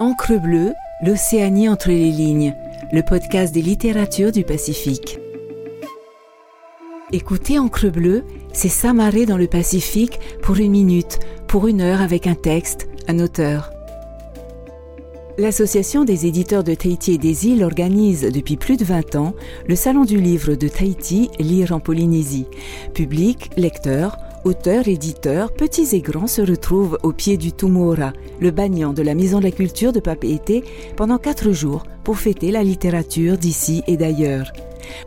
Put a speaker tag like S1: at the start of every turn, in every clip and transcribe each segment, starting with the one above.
S1: Encre bleue, l'Océanie entre les lignes, le podcast des littératures du Pacifique. Écoutez Encre bleue, c'est s'amarrer dans le Pacifique pour une minute, pour une heure avec un texte, un auteur. L'Association des éditeurs de Tahiti et des îles organise depuis plus de 20 ans le Salon du livre de Tahiti, Lire en Polynésie. Public, lecteurs, auteurs, éditeurs, petits et grands se retrouvent au pied du Tumora, le bagnan de la Maison de la Culture de Papeete, pendant quatre jours pour fêter la littérature d'ici et d'ailleurs.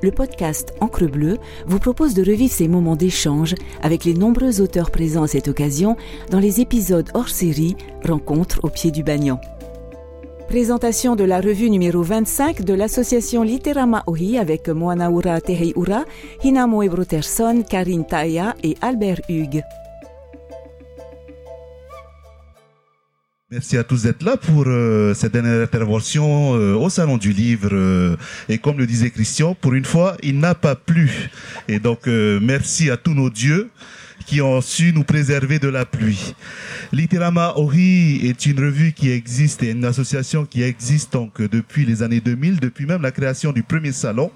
S1: Le podcast Encre Bleue vous propose de revivre ces moments d'échange avec les nombreux auteurs présents à cette occasion dans les épisodes hors série Rencontres au pied du Bagnan. Présentation de la revue numéro 25 de l'association Literama Ohi avec Moanaura Teheiura, Hinamo Ebroterson, Karine Taya et Albert Hugues.
S2: Merci à tous d'être là pour euh, cette dernière intervention euh, au Salon du Livre. euh, et comme le disait Christian, pour une fois, il n'a pas plu. Et donc, merci à tous nos dieux qui ont su nous préserver de la pluie. Literama Ori est une revue qui existe et une association qui existe donc depuis les années 2000, depuis même la création du premier salon.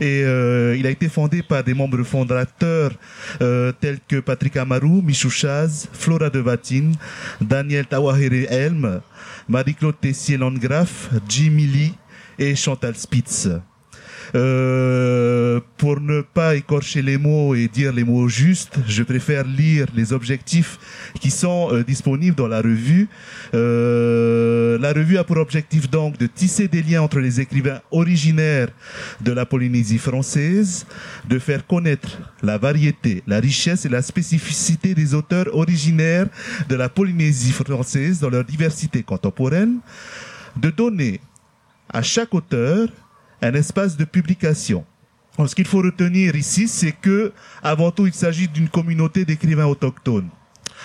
S2: Et euh, il a été fondé par des membres fondateurs euh, tels que Patrick Amaru, Michou Chaz, Flora de Vatine, Daniel Tawahere Helm, Marie-Claude Tessier-Landgraf, Jimmy Lee et Chantal Spitz. Euh, pour ne pas écorcher les mots et dire les mots justes, je préfère lire les objectifs qui sont euh, disponibles dans la revue. Euh, la revue a pour objectif donc de tisser des liens entre les écrivains originaires de la Polynésie française, de faire connaître la variété, la richesse et la spécificité des auteurs originaires de la Polynésie française dans leur diversité contemporaine, de donner à chaque auteur un espace de publication. Ce qu'il faut retenir ici, c'est que, avant tout, il s'agit d'une communauté d'écrivains autochtones.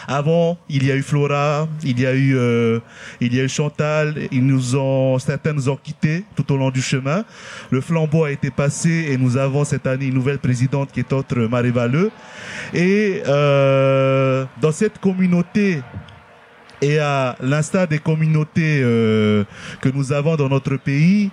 S2: Avant, il y a eu Flora, il y a eu, euh, il y a eu Chantal. Ils nous ont, certains nous ont quittés tout au long du chemin. Le flambeau a été passé et nous avons cette année une nouvelle présidente qui est autre Marie Valleux. Et euh, dans cette communauté et à l'instar des communautés euh, que nous avons dans notre pays,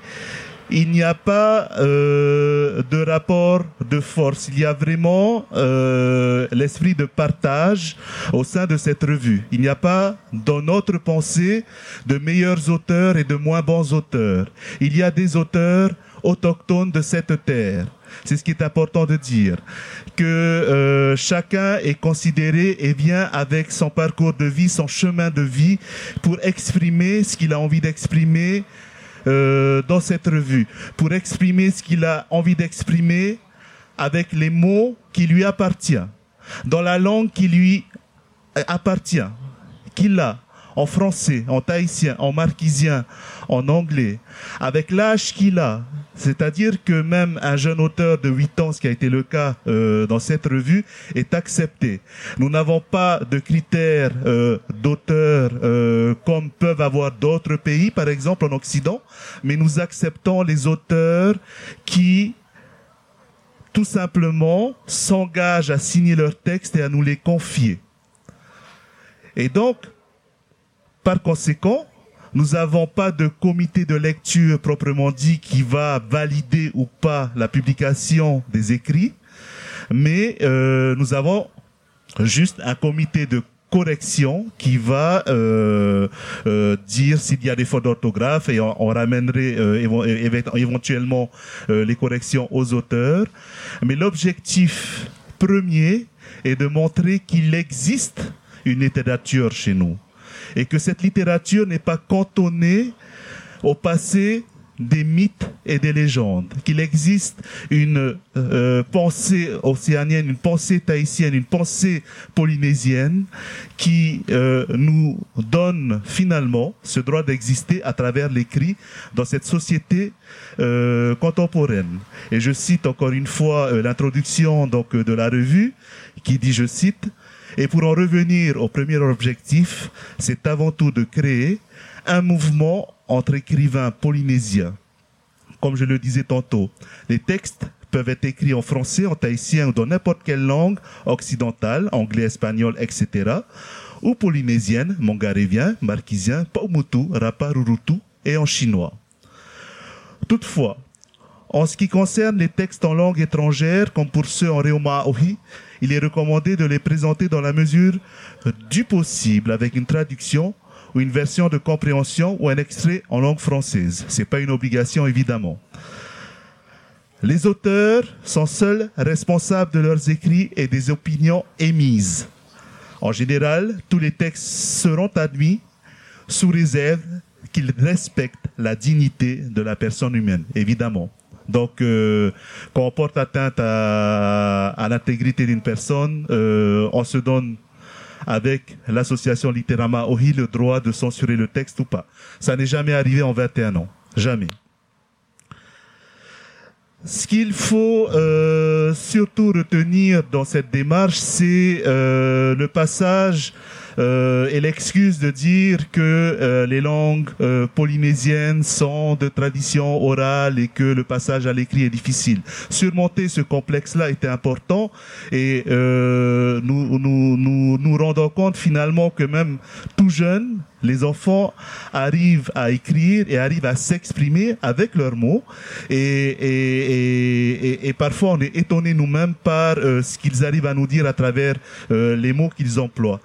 S2: il n'y a pas euh, de rapport de force. Il y a vraiment euh, l'esprit de partage au sein de cette revue. Il n'y a pas dans notre pensée de meilleurs auteurs et de moins bons auteurs. Il y a des auteurs autochtones de cette terre. C'est ce qui est important de dire. Que euh, chacun est considéré et vient avec son parcours de vie, son chemin de vie pour exprimer ce qu'il a envie d'exprimer euh, dans cette revue, pour exprimer ce qu'il a envie d'exprimer avec les mots qui lui appartiennent, dans la langue qui lui appartient, qu'il a en français, en tahitien, en marquisien, en anglais, avec l'âge qu'il a. C'est-à-dire que même un jeune auteur de 8 ans, ce qui a été le cas euh, dans cette revue, est accepté. Nous n'avons pas de critères euh, d'auteur euh, comme peuvent avoir d'autres pays, par exemple en Occident, mais nous acceptons les auteurs qui tout simplement s'engagent à signer leurs textes et à nous les confier. Et donc, par conséquent, nous n'avons pas de comité de lecture proprement dit qui va valider ou pas la publication des écrits, mais euh, nous avons juste un comité de correction qui va euh, euh, dire s'il y a des fautes d'orthographe et on, ramènerait éventuellement les corrections aux auteurs. Mais l'objectif premier est de montrer qu'il existe une littérature chez nous et que cette littérature n'est pas cantonnée au passé des mythes et des légendes, qu'il existe une euh, pensée océanienne, une pensée tahitienne, une pensée polynésienne qui euh, nous donne finalement ce droit d'exister à travers l'écrit dans cette société euh, contemporaine. Et je cite encore une fois euh, l'introduction donc euh, de la revue qui dit, je cite, et pour en revenir au premier objectif, c'est avant tout de créer un mouvement entre écrivains polynésiens. Comme je le disais tantôt, les textes peuvent être écrits en français, en tahitien ou dans n'importe quelle langue occidentale, anglais, espagnol, etc. ou polynésienne, mongarévien, marquisien, paumutu, raparurutu et en chinois. Toutefois, en ce qui concerne les textes en langue étrangère, comme pour ceux en Reomaohi, il est recommandé de les présenter dans la mesure du possible avec une traduction ou une version de compréhension ou un extrait en langue française. C'est pas une obligation évidemment. Les auteurs sont seuls responsables de leurs écrits et des opinions émises. En général, tous les textes seront admis sous réserve qu'ils respectent la dignité de la personne humaine, évidemment. Donc, euh, quand on porte atteinte à, l'intégrité d'une personne, euh, on se donne avec l'association Litérama OHI le droit de censurer le texte ou pas. Ça n'est jamais arrivé en 21 ans. Jamais. Ce qu'il faut euh, surtout retenir dans cette démarche, c'est le passage et l'excuse de dire que euh, les langues euh, polynésiennes sont de tradition orale et que le passage à l'écrit est difficile. Surmonter ce complexe-là était important et nous, nous nous rendons compte finalement que même tout jeune, les enfants arrivent à écrire et arrivent à s'exprimer avec leurs mots et, et, et, et, parfois on est étonné nous-mêmes par ce qu'ils arrivent à nous dire à travers les mots qu'ils emploient.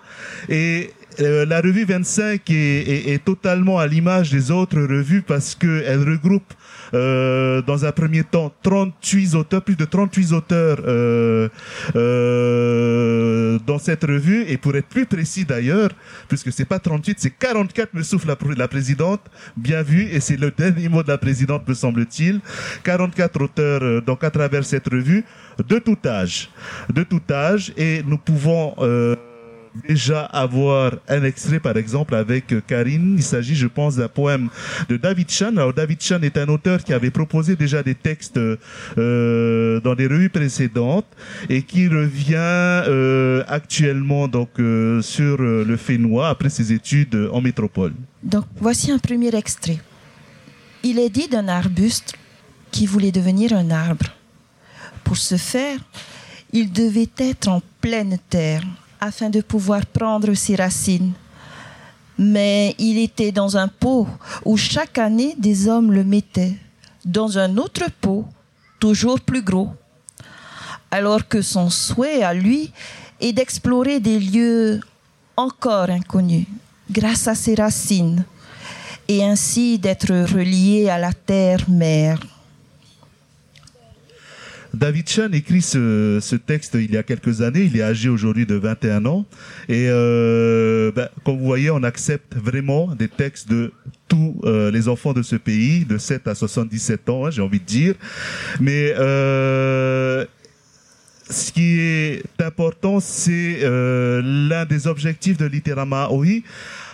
S2: Et euh, la revue 25 est, est, est totalement à l'image des autres revues parce qu'elle regroupe euh, dans un premier temps 38 auteurs, plus de 38 auteurs euh, euh, dans cette revue. Et pour être plus précis d'ailleurs, puisque c'est pas 38, c'est 44, me souffle la, présidente. Bien vu, et c'est le dernier mot de la présidente, me semble-t-il. 44 auteurs euh, donc à travers cette revue de tout âge, de tout âge, et nous pouvons euh, déjà avoir un extrait, par exemple, avec Karine. Il s'agit, je pense, d'un poème de David Chan. Alors, David Chan est un auteur qui avait proposé déjà des textes euh, dans des revues précédentes et qui revient euh, actuellement donc euh, sur le Fénois après ses études en métropole.
S3: Donc, voici un premier extrait. Il est dit d'un arbuste qui voulait devenir un arbre. Pour ce faire, il devait être en pleine terre, afin de pouvoir prendre ses racines. Mais il était dans un pot où chaque année des hommes le mettaient, dans un autre pot, toujours plus gros. Alors que son souhait à lui est d'explorer des lieux encore inconnus, grâce à ses racines, et ainsi d'être relié à la terre-mère.
S2: David Chan écrit ce, ce, texte il y a quelques années. Il est âgé aujourd'hui de 21 ans. Et euh, ben, comme vous voyez, on accepte vraiment des textes de tous euh, les enfants de ce pays, de 7 à 77 ans, hein, j'ai envie de dire. Mais euh, ce qui est important, c'est l'un des objectifs de Litérama OI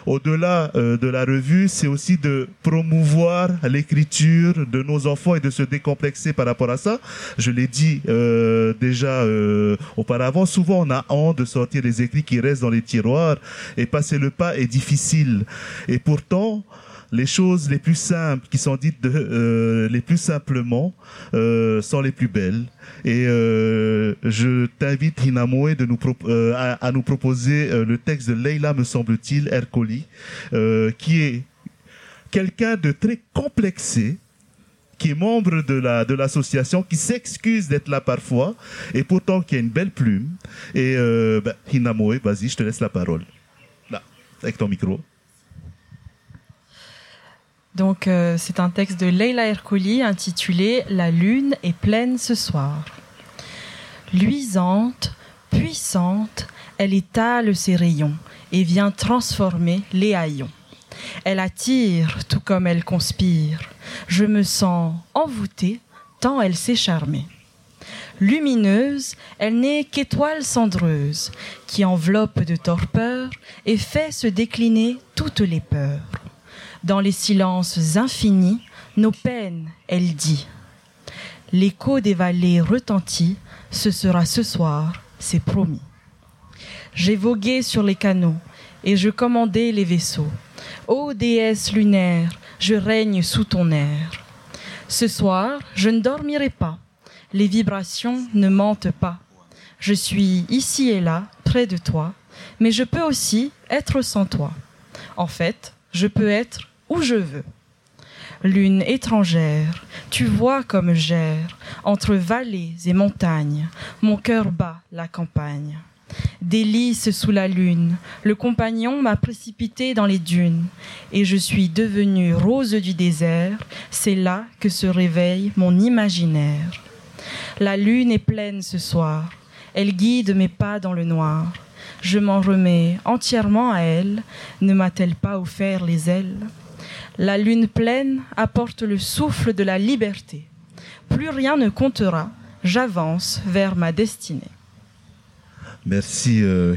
S2: au-delà euh, de la revue, c'est aussi de promouvoir l'écriture de nos enfants et de se décomplexer par rapport à ça. Je l'ai dit euh, déjà euh, auparavant, souvent on a honte de sortir les écrits qui restent dans les tiroirs et passer le pas est difficile. Et pourtant, les choses les plus simples qui sont dites euh, les plus simplement euh, sont les plus belles. Et euh, je t'invite, Hinamoe, de nous à, nous proposer le texte de Leila, me semble-t-il, Ercoli, qui est quelqu'un de très complexé, qui est membre de la de l'association, qui s'excuse d'être là parfois, et pourtant qui a une belle plume. Et euh, bah, Hinamoe, vas-y, je te laisse la parole. Là, avec ton micro.
S4: Donc euh, c'est un texte de Leila Ercoli intitulé La lune est pleine ce soir. Luisante, puissante, elle étale ses rayons et vient transformer les haillons. Elle attire tout comme elle conspire. Je me sens envoûtée tant elle s'est charmée. Lumineuse, elle n'est qu'étoile cendreuse qui enveloppe de torpeur et fait se décliner toutes les peurs dans les silences infinis, nos peines, elle dit. L'écho des vallées retentit, ce sera ce soir, c'est promis. J'ai vogué sur les canaux et je commandais les vaisseaux. Ô déesse lunaire, je règne sous ton air. Ce soir, je ne dormirai pas. Les vibrations ne mentent pas. Je suis ici et là, près de toi, mais je peux aussi être sans toi. En fait, je peux être où je veux. Lune étrangère, tu vois comme j'erre entre vallées et montagnes, mon cœur bat la campagne. Délice sous la lune, le compagnon m'a précipité dans les dunes, et je suis devenue rose du désert, c'est là que se réveille mon imaginaire. La lune est pleine ce soir, elle guide mes pas dans le noir. Je m'en remets entièrement à elle, ne m'a-t-elle pas offert les ailes? La lune pleine apporte le souffle de la liberté. Plus rien ne comptera, j'avance vers ma destinée.
S2: Merci euh,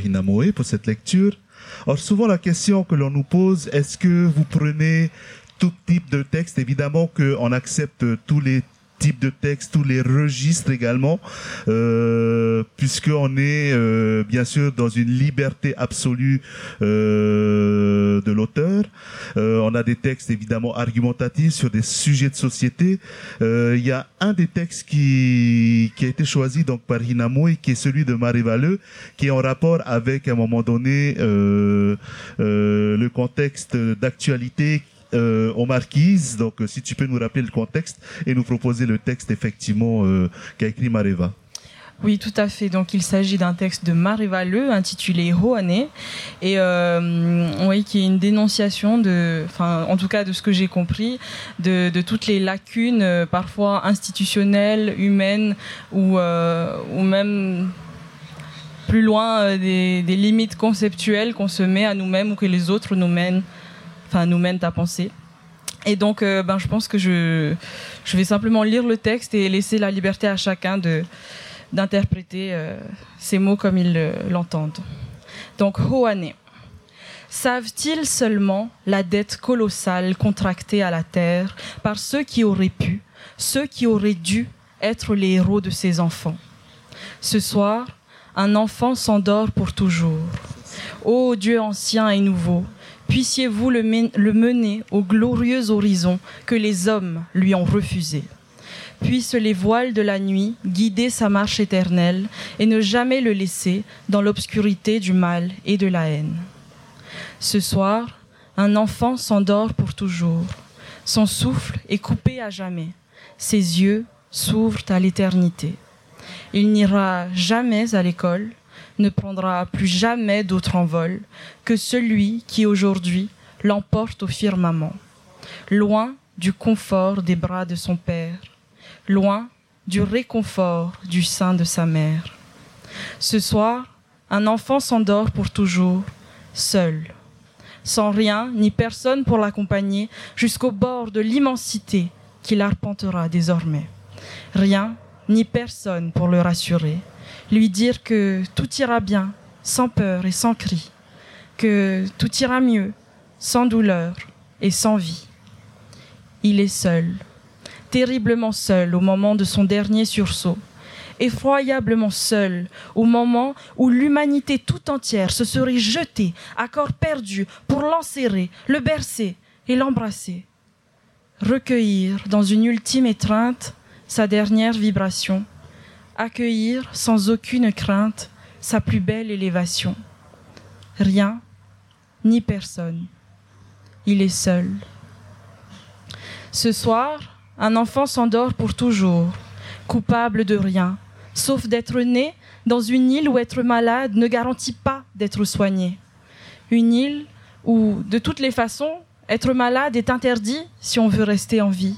S2: pour cette lecture. Alors souvent la question que l'on nous pose, est-ce que vous prenez tout type de texte? Évidemment qu'on accepte tous les types de textes, tous les registres également, euh, puisqu'on est euh, bien sûr dans une liberté absolue euh, de l'auteur. Euh, on a des textes évidemment argumentatifs sur des sujets de société. Euh, Il y a un des textes qui, qui a été choisi donc par Hinamoy, qui est celui de Marie Valeux, qui est en rapport avec à un moment donné le contexte d'actualité euh, aux marquises. Donc, euh, si tu peux nous rappeler le contexte et nous proposer le texte effectivement euh, qu'a écrit Mareva.
S4: Oui, tout à fait. Donc, il s'agit d'un texte de Marie Valeux intitulé Hoane, et euh, oui, qui est une dénonciation enfin, en tout cas de ce que j'ai compris, de, toutes les lacunes, euh, parfois institutionnelles, humaines, ou, même plus loin des, limites conceptuelles qu'on se met à nous-mêmes ou que les autres nous mènent, enfin, nous mènent à penser. Et donc, euh, ben, je pense que je, je vais simplement lire le texte et laisser la liberté à chacun de d'interpréter euh, ces mots comme ils l'entendent. Donc, Hoane. Savent-ils seulement la dette colossale contractée à la terre par ceux qui auraient pu, ceux qui auraient dû être les héros de ces enfants? Ce soir, un enfant s'endort pour toujours. Ô Dieu ancien et nouveau, puissiez-vous le, mener au glorieux horizon que les hommes lui ont refusé puissent les voiles de la nuit guider sa marche éternelle et ne jamais le laisser dans l'obscurité du mal et de la haine. Ce soir, un enfant s'endort pour toujours. Son souffle est coupé à jamais. Ses yeux s'ouvrent à l'éternité. Il n'ira jamais à l'école, ne prendra plus jamais d'autre envol que celui qui aujourd'hui l'emporte au firmament, loin du confort des bras de son père, loin du réconfort du sein de sa mère. Ce soir, un enfant s'endort pour toujours, seul, sans rien ni personne pour l'accompagner jusqu'au bord de l'immensité qu'il arpentera désormais. Rien ni personne pour le rassurer, lui dire que tout ira bien, sans peur et sans cri, que tout ira mieux, sans douleur et sans vie. Il est seul, terriblement seul au moment de son dernier sursaut, effroyablement seul au moment où l'humanité tout entière se serait jetée à corps perdu pour l'enserrer, le bercer et l'embrasser. Recueillir dans une ultime étreinte sa dernière vibration, accueillir sans aucune crainte sa plus belle élévation. Rien, ni personne. Il est seul. Ce soir, un enfant s'endort pour toujours, coupable de rien, sauf d'être né dans une île où être malade ne garantit pas d'être soigné. Une île où, de toutes les façons, être malade est interdit si on veut rester en vie.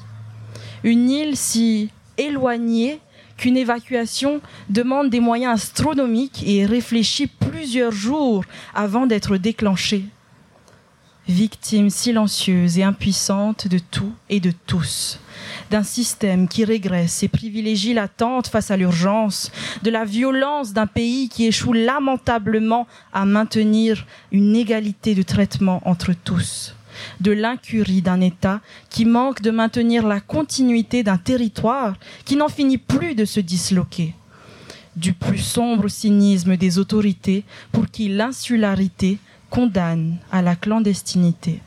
S4: Une île si éloignée qu'une évacuation demande des moyens astronomiques et est réfléchie plusieurs jours avant d'être déclenchée. Victime silencieuse et impuissante de tout et de tous d'un système qui régresse et privilégie l'attente face à l'urgence, de la violence d'un pays qui échoue lamentablement à maintenir une égalité de traitement entre tous de l'incurie d'un État qui manque de maintenir la continuité d'un territoire qui n'en finit plus de se disloquer, du plus sombre cynisme des autorités pour qui l'insularité condamne à la clandestinité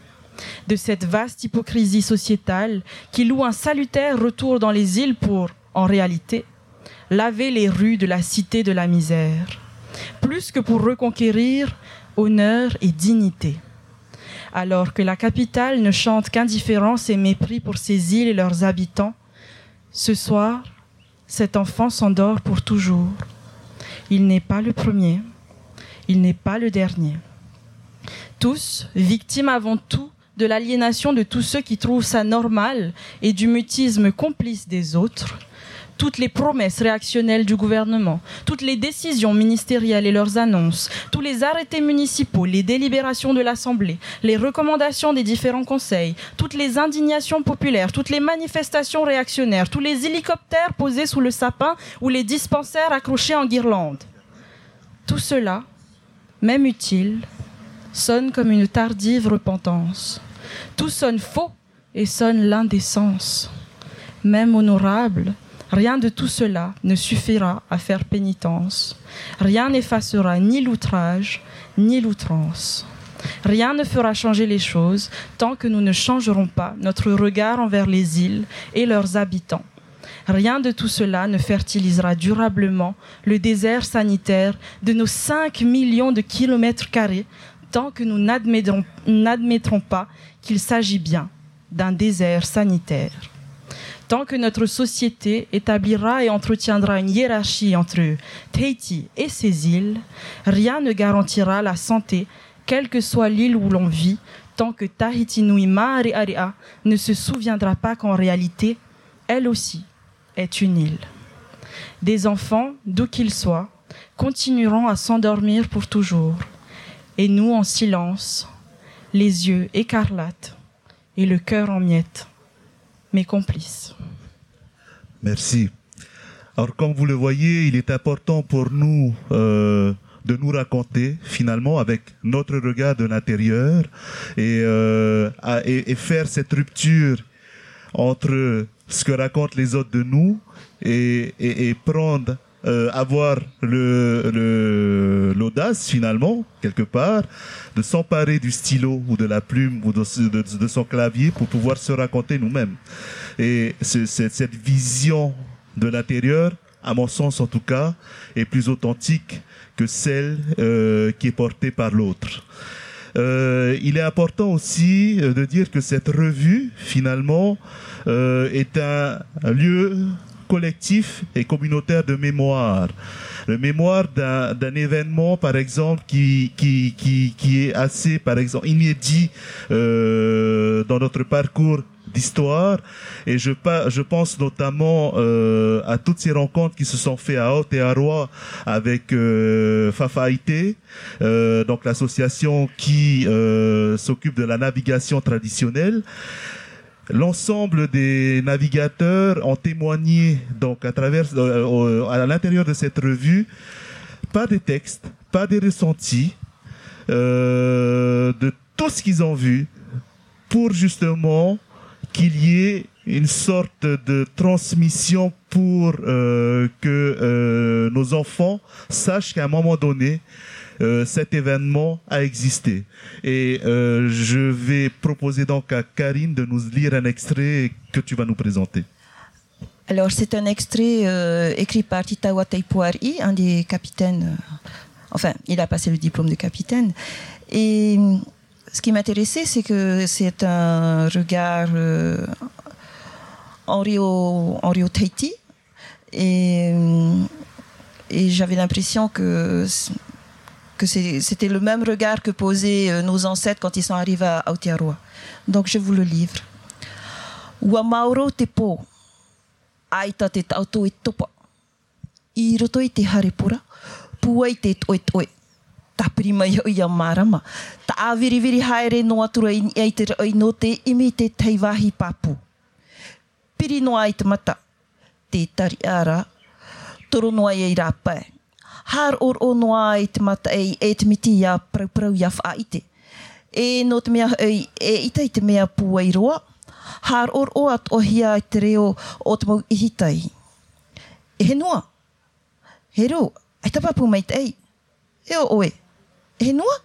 S4: de cette vaste hypocrisie sociétale qui loue un salutaire retour dans les îles pour, en réalité, laver les rues de la cité de la misère. Plus que pour reconquérir, honneur et dignité. Alors que la capitale ne chante qu'indifférence et mépris pour ses îles et leurs habitants, ce soir, cet enfant s'endort pour toujours. Il n'est pas le premier, il n'est pas le dernier. Tous, victimes avant tout de l'aliénation de tous ceux qui trouvent ça normal et du mutisme complice des autres, toutes les promesses réactionnelles du gouvernement, toutes les décisions ministérielles et leurs annonces, tous les arrêtés municipaux, les délibérations de l'Assemblée, les recommandations des différents conseils, toutes les indignations populaires, toutes les manifestations réactionnaires, tous les hélicoptères posés sous le sapin ou les dispensaires accrochés en guirlande. Tout cela, même utile, sonne comme une tardive repentance. Tout sonne faux et sonne l'indécence. Même honorable, rien de tout cela ne suffira à faire pénitence. Rien n'effacera ni l'outrage, ni l'outrance. Rien ne fera changer les choses tant que nous ne changerons pas notre regard envers les îles et leurs habitants. Rien de tout cela ne fertilisera durablement le désert sanitaire de nos 5 millions de kilomètres carrés tant que nous n'admettrons pas qu'il s'agit bien d'un désert sanitaire. Tant que notre société établira et entretiendra une hiérarchie entre Tahiti et ses îles, rien ne garantira la santé, quelle que soit l'île où l'on vit, tant que Tahiti Nui Aria ne se souviendra pas qu'en réalité, elle aussi est une île. Des enfants, d'où qu'ils soient, continueront à s'endormir pour toujours et nous en silence, les yeux écarlates et le cœur en miettes, mes complices.
S2: Merci. Alors comme vous le voyez, il est important pour nous euh, de nous raconter finalement avec notre regard de l'intérieur et, euh, et, faire cette rupture entre ce que racontent les autres de nous et prendre euh, avoir le l'audace finalement quelque part de s'emparer du stylo ou de la plume ou de, de, son clavier pour pouvoir se raconter nous-mêmes. Et cette vision de l'intérieur, à mon sens en tout cas, est plus authentique que celle euh, qui est portée par l'autre. Euh, il est important aussi euh, de dire que cette revue, finalement, euh, est un lieu collectif et communautaire de mémoire. Le mémoire d'un événement, par exemple, qui, qui, qui, qui est assez, par exemple, inédit euh, dans notre parcours d'histoire et je, je pense notamment euh, à toutes ces rencontres qui se sont faites à Haute et à Roi avec euh, Fafaïté, euh, donc l'association qui euh, s'occupe de la navigation traditionnelle L'ensemble des navigateurs ont témoigné donc à travers euh, à l'intérieur de cette revue pas des textes, pas des ressentis euh, de tout ce qu'ils ont vu pour justement qu'il y ait une sorte de transmission pour euh, que euh, nos enfants sachent qu'à un moment donné, euh, cet événement a existé. Et euh, je vais proposer donc à Karine de nous lire un extrait que tu vas nous présenter.
S3: Alors c'est un extrait euh, écrit par Titawa Taipuari, un des capitaines. enfin, il a passé le diplôme de capitaine. Et ce qui m'intéressait, c'est que c'est un regard en Rio, en Rio Tahiti. Et j'avais l'impression que que c'était le même regard que posaient euh, nos ancêtres quand ils sont arrivés à Aotearoa. Donc je vous le livre. Ua mauro te pō, aita te tauto e topa. I roto i te harepura, pua i te toe toe. Tapiri mai o ia marama. Ta āviri viri haere no atura i ai te roi no te imi te teivahi papu. Piri no ai te mata. Te tari ara, toro no ai har or o noa i te mata e, e te miti ia prau prau ia wha ite. E no te mea e, e ita i te mea pua i roa, har or o at o hia i te reo o te mau ihitai. E he noa, he ro, ai ta papu mai te ei, e o oe, e he noa,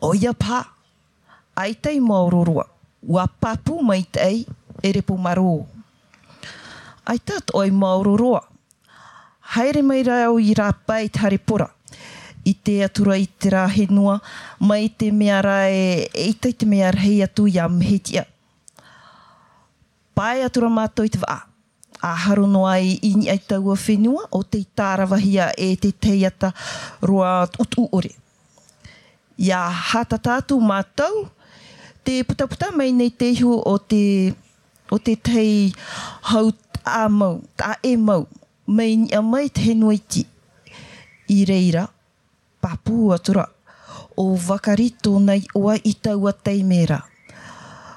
S3: o ia pā, ai tei mauro ua papu mai te ei, e repu maro. Ai tat oi mauro haere mai rau i rā pai tare pora. i te atura i te rā henua, mai te mea rā e, e i te mea rei atu i a mhetia. Pai atura mātou i te waa. A haro noa i ini ai taua whenua o te tārawahia e te teiata roa utu ore. Ia hata tātou mātou, te putaputa mai nei te o te, o te tei hau a mau, a e mau, mai ni a mai te henua iti. I reira, papu atura, o wakarito nei oa i taua teimera.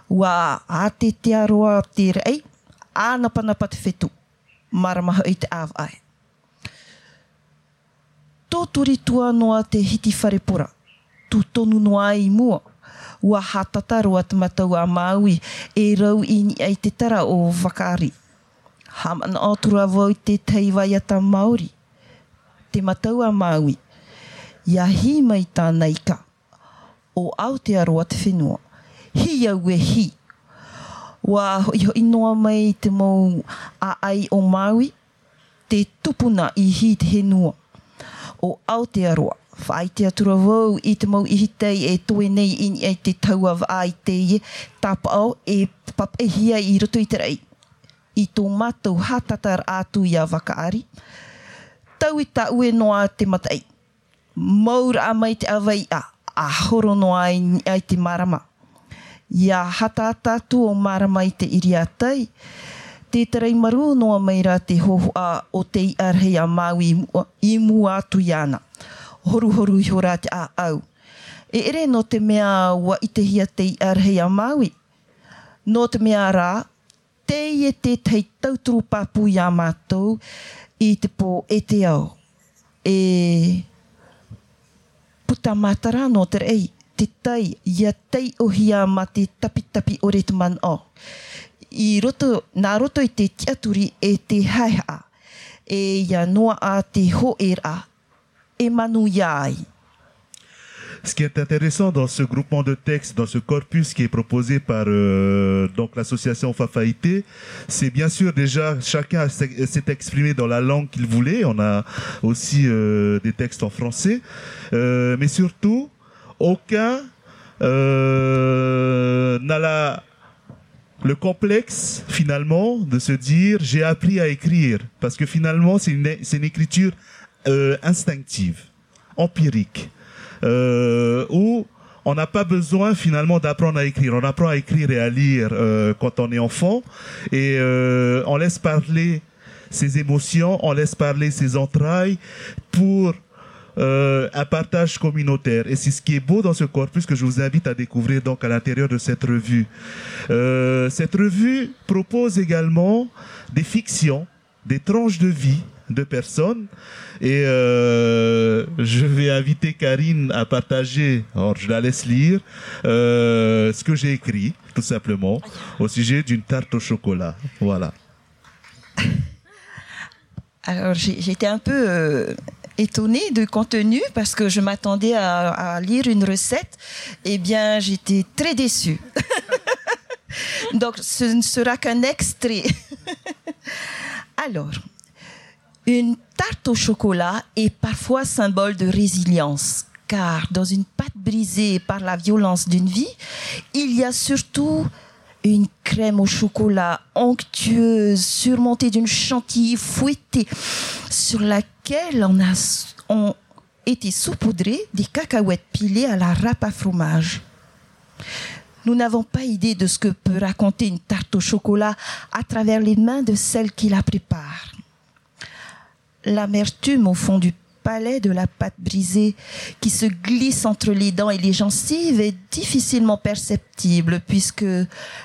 S3: Wa a te te aroa te rei, a napa te whetu, maramaha i te av ai. Tō turi tua noa te hiti wharepora, tu tonu noa i mua, ua hatata roa te matau a Māui e rau ini ai te tara o Wakari. Hamana o tura vau te ta Māori. te matau a Ia hi mai tāna ika, o Aotearoa te whenua. Hi au e hi. Wa hoi hoi noa mai te mau a ai o Māui. te tupuna i hi te henua o Aotearoa whai te atura wau i te mau ihitei e toe nei i ai te taua ai te ie au e pap e hia i roto i te rei. I tō mātou hatatar atu i a wakaari. Tau i ta ue noa te matai. Maura a mai te awai a, a horo noa ai, ai te marama. Ia hata atatu o marama i te iri atai. Te terei maru noa mai ra te hoho a o te i arhei a mau i, i mua atu i ana horu horu i hora te a au. E ere no te mea wa i te hia te i arhei a Maui. No te mea rā, teie i e te tei tauturu papu i a mātou i te pō e te au. E puta mātara no te rei, te tei, ia tei o hia ma te tapi tapi o re man o. I roto, nā roto i te tiaturi e te haiha, e ia noa a te ho e rā,
S2: Ce qui est intéressant dans ce groupement de textes, dans ce corpus qui est proposé par euh, donc l'association Fafaïté, c'est bien sûr déjà chacun s'est exprimé dans la langue qu'il voulait. On a aussi euh, des textes en français, euh, mais surtout aucun n'a la le complexe finalement de se dire j'ai appris à écrire. Parce que finalement c'est une, une écriture euh, instinctive, empirique, euh, où on n'a pas besoin finalement d'apprendre à écrire. On apprend à écrire et à lire euh, quand on est enfant et euh, on laisse parler ses émotions, on laisse parler ses entrailles pour euh, un partage communautaire. Et c'est ce qui est beau dans ce corpus que je vous invite à découvrir donc à l'intérieur de cette revue. Euh, cette revue propose également des fictions, des tranches de vie de personnes et euh, je vais inviter Karine à partager, alors je la laisse lire, euh, ce que j'ai écrit, tout simplement, au sujet d'une tarte au chocolat. Voilà.
S3: Alors j'étais un peu euh, étonnée du contenu parce que je m'attendais à, à, lire une recette. Eh bien, j'étais très déçue. Donc, ce ne sera qu'un extrait. Alors, une tarte au chocolat est parfois symbole de résilience, car dans une pâte brisée par la violence d'une vie, il y a surtout une crème au chocolat onctueuse surmontée d'une chantilly fouettée sur laquelle on a été saupoudrées des cacahuètes pilées à la râpe à fromage. Nous n'avons pas idée de ce que peut raconter une tarte au chocolat à travers les mains de celle qui la prépare l'amertume au fond du palais de la pâte brisée qui se glisse entre les dents et les gencives est difficilement perceptible puisque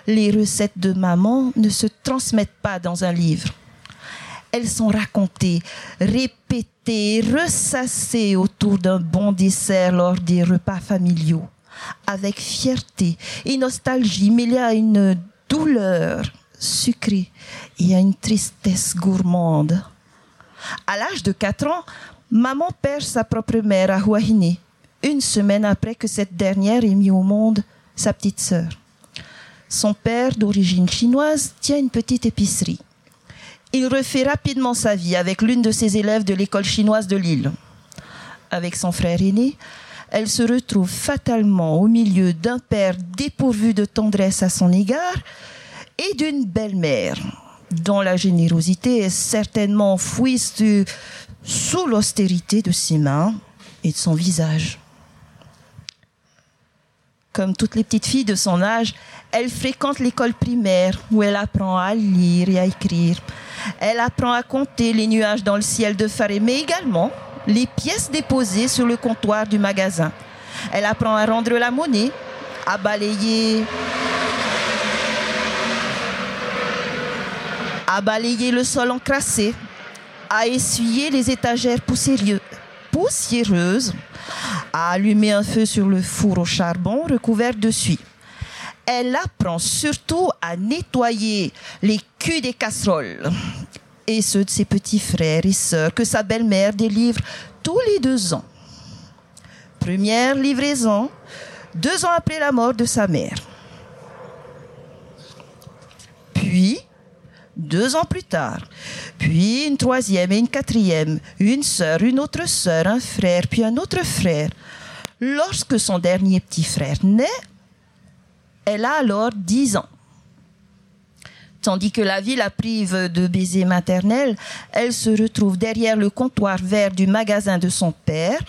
S3: les recettes de maman ne se transmettent pas dans un livre. Elles sont racontées, répétées, ressassées autour d'un bon dessert lors des repas familiaux, avec fierté et nostalgie mêlée à une douleur sucrée et à une tristesse gourmande. À l'âge de 4 ans, maman perd sa propre mère à Huahine, une semaine après que cette dernière ait mis au monde sa petite sœur. Son père, d'origine chinoise, tient une petite épicerie. Il refait rapidement sa vie avec l'une de ses élèves de l'école chinoise de Lille. avec son frère aîné, elle se retrouve fatalement au milieu d'un père dépourvu de tendresse à son égard et d'une belle-mère dont la générosité est certainement enfouie sous l'austérité de ses mains et de son visage. Comme toutes les petites filles de son âge, elle fréquente l'école primaire où elle apprend à lire et à écrire. Elle apprend à compter les nuages dans le ciel de Faré, mais également les pièces déposées sur le comptoir du magasin. Elle apprend à rendre la monnaie, à balayer, à balayer le sol encrassé, à essuyer les étagères poussiéreuses, à allumer un feu sur le four au charbon recouvert de suie. Elle apprend surtout à nettoyer les culs des casseroles et ceux de ses petits frères et sœurs que sa belle-mère délivre tous les deux ans. Première livraison, deux ans après la mort de sa mère. Puis, deux ans plus tard, puis une troisième et une quatrième, une sœur, une autre sœur, un frère, puis un autre frère. Lorsque son dernier petit frère naît, elle a alors dix ans. Tandis que la vie la prive de baisers maternels, elle se retrouve derrière le comptoir vert du magasin de son père,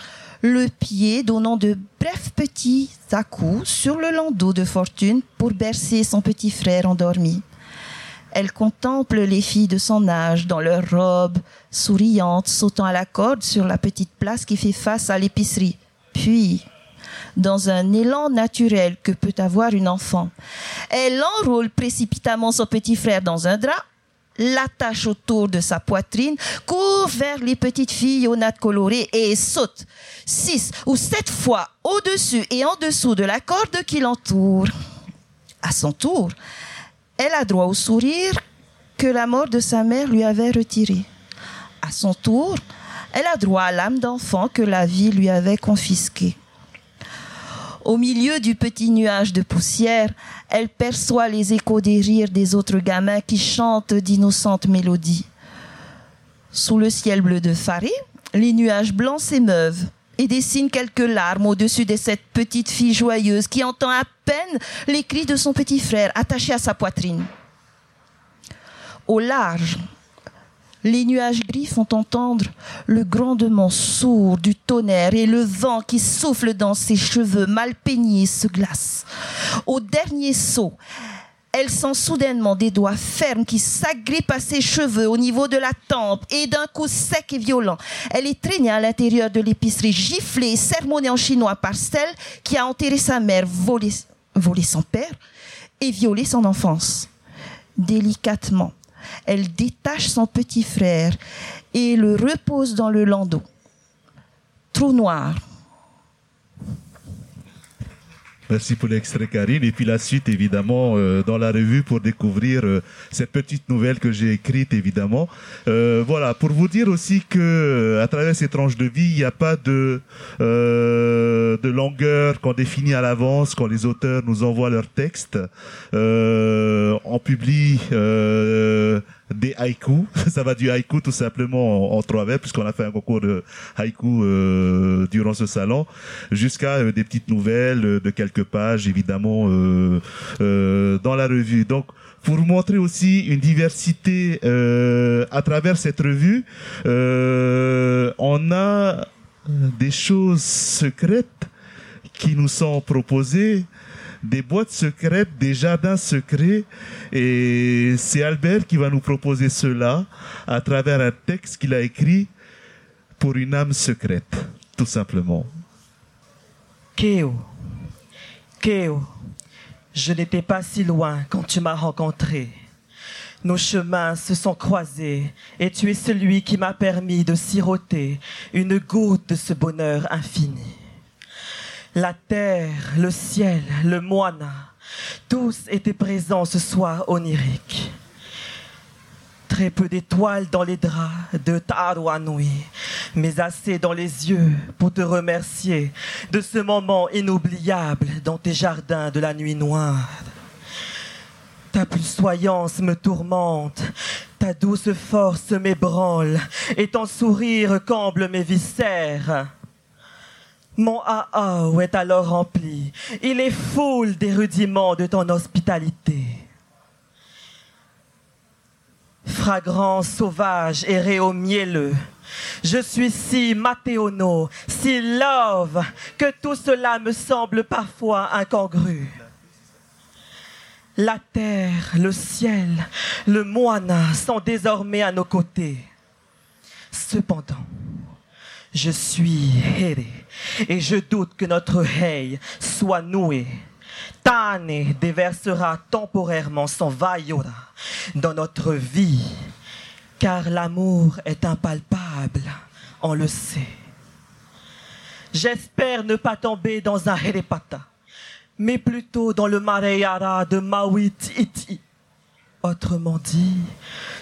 S3: le pied donnant de brefs petits à-coups sur le landau de fortune pour bercer son petit frère endormi. Elle contemple les filles de son âge dans leurs robes, souriantes, sautant à la corde sur la petite place qui fait face à l'épicerie. Puis, dans un élan naturel que peut avoir une enfant. Elle enroule précipitamment son petit frère dans un drap, l'attache autour de sa poitrine, court vers les petites filles aux nattes colorées et saute six ou sept fois au-dessus et en dessous de la corde qui l'entoure. À son tour, elle a droit au sourire que la mort de sa mère lui avait retiré. À son tour, elle a droit à l'âme d'enfant que la vie lui avait confisquée. Au milieu du petit nuage de poussière, elle perçoit les échos des rires des autres gamins qui chantent d'innocentes mélodies. Sous le ciel bleu de Faré, les nuages blancs s'émeuvent et dessinent quelques larmes au-dessus de cette petite fille joyeuse qui entend à peine les cris de son petit frère attaché à sa poitrine. Au large, les nuages gris font entendre le grondement sourd du tonnerre et le vent qui souffle dans ses cheveux mal peignés se glace. Au dernier saut, elle sent soudainement des doigts fermes qui s'agrippent à ses cheveux au niveau de la tempe et d'un coup sec et violent. Elle est traînée à l'intérieur de l'épicerie, giflée et sermonnée en chinois par celle qui a enterré sa mère, volé, volé son père et violé son enfance. Délicatement, elle détache son petit frère et le repose dans le landau. Trou noir.
S2: Merci pour l'extrait Karine. Et puis la suite, évidemment, euh, dans la revue pour découvrir euh, cette petite nouvelle que j'ai écrite, évidemment. Euh, voilà, pour vous dire aussi que à travers ces tranches de vie, il n'y a pas de, de longueur qu'on définit à l'avance quand les auteurs nous envoient leurs textes. on publie des haïkus. Ça va du haïku tout simplement en, trois vers, puisqu'on a fait un concours de haïku euh, durant ce salon, jusqu'à euh, des petites nouvelles euh, de quelques pages, évidemment, dans la revue. Donc, pour montrer aussi une diversité à travers cette revue, on a des choses secrètes qui nous sont proposées des boîtes secrètes, des jardins secrets. Et c'est Albert qui va nous proposer cela à travers un texte qu'il a écrit pour une âme secrète, tout simplement.
S5: Kéo, Kéo, je n'étais pas si loin quand tu m'as rencontré. Nos chemins se sont croisés et tu es celui qui m'a permis de siroter une goutte de ce bonheur infini. La terre, le ciel, le moine, tous étaient présents ce soir onirique. Très peu d'étoiles dans les draps de Tarouanoui, mais assez dans les yeux pour te remercier de ce moment inoubliable dans tes jardins de la nuit noire. Ta soyance me tourmente, ta douce force m'ébranle, et ton sourire comble mes viscères. Mon AAO est alors rempli. Il est foule des rudiments de ton hospitalité. Fragrance sauvage et réau mielleux. Je suis si matéono, si love, que tout cela me semble parfois incongru. La terre, le ciel, le moana sont désormais à nos côtés. Cependant, je suis Here et je doute que notre Hei soit noué. Tane déversera temporairement son Vayora dans notre vie, car l'amour est impalpable, on le sait. J'espère ne pas tomber dans un Herepata, mais plutôt dans le Mareyara de Mawit Iti. Autrement dit,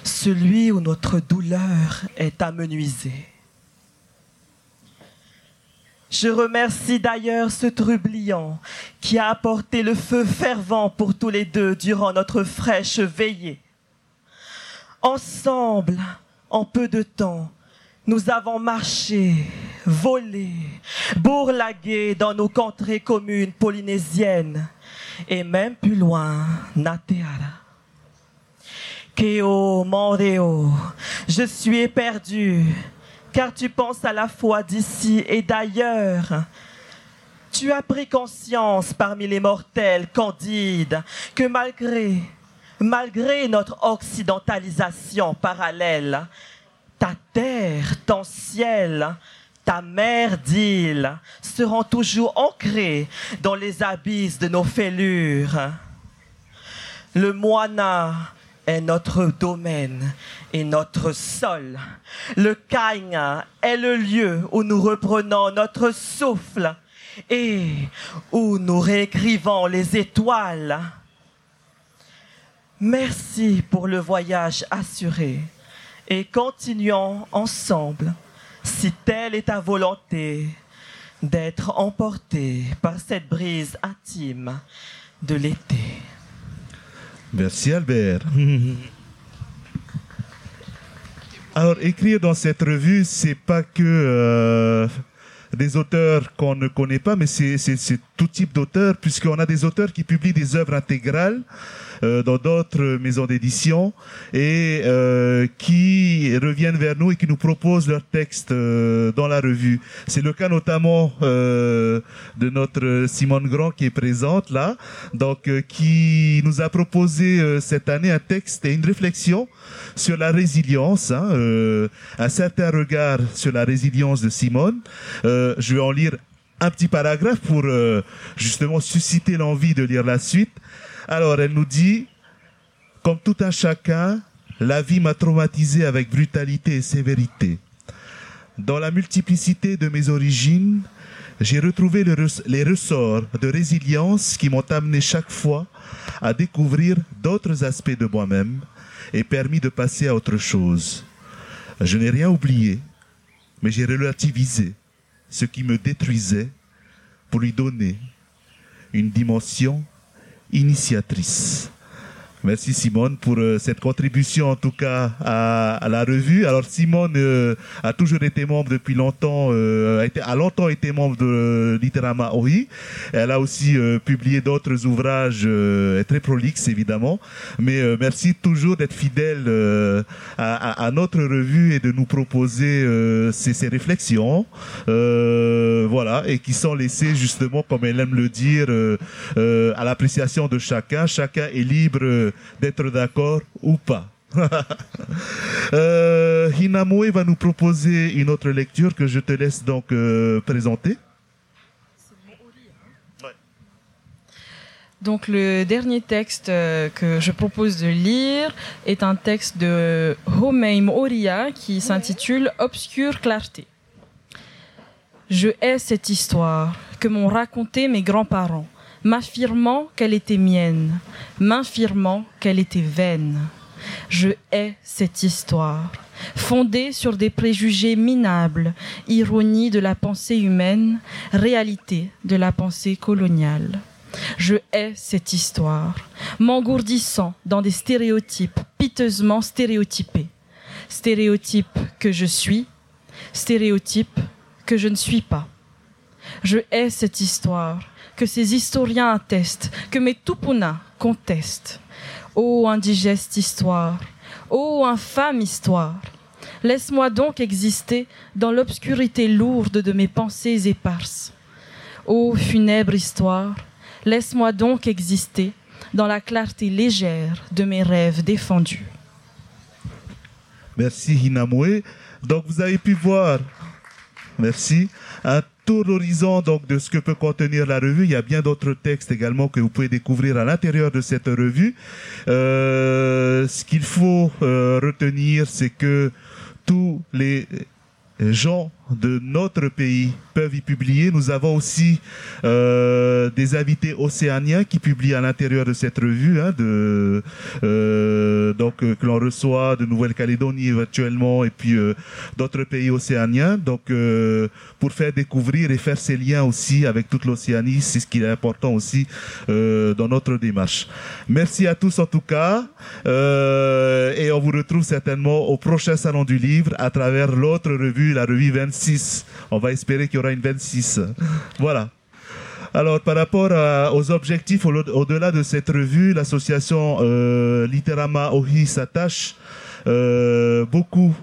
S5: celui où notre douleur est amenuisée. Je remercie d'ailleurs ce trublion qui a apporté le feu fervent pour tous les deux durant notre fraîche veillée. Ensemble, en peu de temps, nous avons marché, volé, bourlagué dans nos contrées communes polynésiennes et même plus loin, Nateara. Keo, Moreo, je suis éperdu, car tu penses à la fois d'ici et d'ailleurs. Tu as pris conscience parmi les mortels candides que malgré, malgré notre occidentalisation parallèle, ta terre, ton ciel, ta mère d'île seront toujours ancrés dans les abysses de nos fêlures. Le moana est notre domaine et notre sol. Le kainga est le lieu où nous reprenons notre souffle et où nous réécrivons les étoiles. Merci pour le voyage assuré et continuons ensemble, si telle est ta volonté, d'être emporté par cette brise intime de l'été.
S2: Merci Albert. Alors écrire dans cette revue, c'est pas que euh, des auteurs qu'on ne connaît pas, mais c'est tout type d'auteurs, puisqu'on a des auteurs qui publient des œuvres intégrales euh, dans d'autres maisons d'édition et euh, qui reviennent vers nous et qui nous proposent leurs textes euh, dans la revue. C'est le cas notamment euh, de notre Simone Grand qui est présente là, donc euh, qui nous a proposé euh, cette année un texte et une réflexion sur la résilience, hein, euh, un certain regard sur la résilience de Simone. Euh, je vais en lire un petit paragraphe pour euh, justement susciter l'envie de lire la suite. Alors, elle nous dit, comme tout un chacun, la vie m'a traumatisé avec brutalité et sévérité. Dans la multiplicité de mes origines, j'ai retrouvé les ressorts de résilience qui m'ont amené chaque fois à découvrir d'autres aspects de moi-même et permis de passer à autre chose. Je n'ai rien oublié, mais j'ai relativisé ce qui me détruisait pour lui donner une dimension initiatrice. Merci Simone pour euh, cette contribution en tout cas à, à la revue. Alors Simone euh, a toujours été membre depuis longtemps, euh, a, été, a longtemps été membre de Literama OI. Elle a aussi euh, publié d'autres ouvrages euh, très prolixes évidemment. Mais euh, merci toujours d'être fidèle à, à- notre revue et de nous proposer ces, ces réflexions, voilà, et qui sont laissées justement, comme elle aime le dire, à l'appréciation de chacun. Chacun est libre d'être d'accord ou pas. euh, Hinamoe va nous proposer une autre lecture que je te laisse donc euh, présenter.
S4: Donc le dernier texte euh, que je propose de lire est un texte de Homeim Oria qui s'intitule Obscure clarté. Je hais cette histoire que m'ont racontée mes grands-parents, m'affirmant qu'elle était mienne, m'infirmant qu'elle était vaine. Je hais cette histoire, fondée sur des préjugés minables, ironie de la pensée humaine, réalité de la pensée coloniale. Je hais cette histoire, m'engourdissant dans des stéréotypes piteusement stéréotypés. Stéréotypes que je suis, stéréotypes que je ne suis pas. Je hais cette histoire, que ces historiens attestent, que mes tupuna contestent. Ô indigeste histoire, ô infâme histoire, laisse-moi donc exister dans l'obscurité lourde de mes pensées éparses. Ô funèbre histoire, laisse-moi donc exister dans la clarté légère de mes rêves défendus.
S2: Merci Hinamwe. Donc vous avez pu voir, merci, un tour d'horizon donc de ce que peut contenir la revue. Il y a bien d'autres textes également que vous pouvez découvrir à l'intérieur de cette revue. Euh, ce qu'il faut euh, retenir, c'est que tous les gens de notre pays peuvent y publier. Nous avons aussi euh, des invités océaniens qui publient à l'intérieur de cette revue, hein, euh, donc euh, que l'on reçoit de Nouvelle-Calédonie éventuellement et puis d'autres pays océaniens. Donc pour faire découvrir et faire ces liens aussi avec toute l'Océanie, c'est ce qui est important aussi dans notre démarche. Merci à tous en tout cas et on vous retrouve certainement au prochain salon du livre à travers l'autre revue, la revue 26. On va espérer qu'il y aura une 26. Voilà. Alors, par rapport aux objectifs au- au-delà de cette revue, l'association euh, Literama Ohi s'attache euh, beaucoup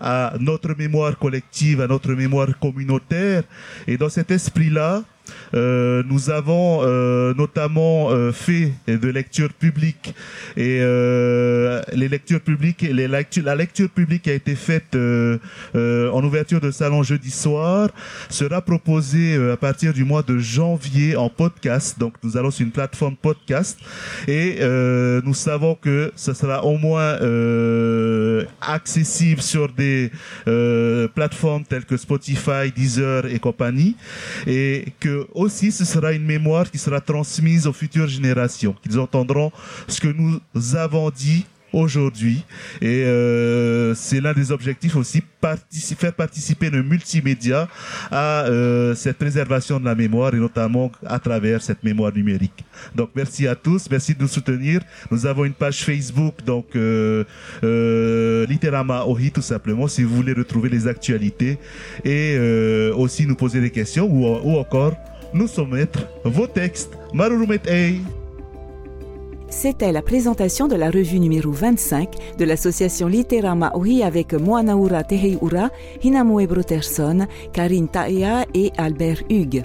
S2: à notre mémoire collective, à notre mémoire communautaire. Et dans cet esprit-là, euh, nous avons euh, notamment euh, fait de lectures publiques et euh, les lectures publiques, les lectures, la lecture publique a été faite en ouverture de salon jeudi soir sera proposée à partir du mois de janvier en podcast. Donc nous allons sur une plateforme podcast. Et nous savons que ce sera au moins accessible sur des plateformes telles que Spotify, Deezer et compagnie. Et que aussi ce sera une mémoire qui sera transmise aux futures générations, qu'ils entendront ce que nous avons dit aujourd'hui et euh, c'est l'un des objectifs aussi faire participer le multimédia à euh, cette préservation de la mémoire et notamment à travers cette mémoire numérique. Donc merci à tous, merci de nous soutenir. Nous avons une page Facebook donc euh, euh, Literama Ohi tout simplement si vous voulez retrouver les actualités et aussi nous poser des questions ou encore nous soumettre vos textes.
S1: C'était la présentation de la revue numéro 25 de l'association Literama Ohi avec Moanaura Teheiura, Hinamoe Broterson, Karine Taea et Albert Hugues.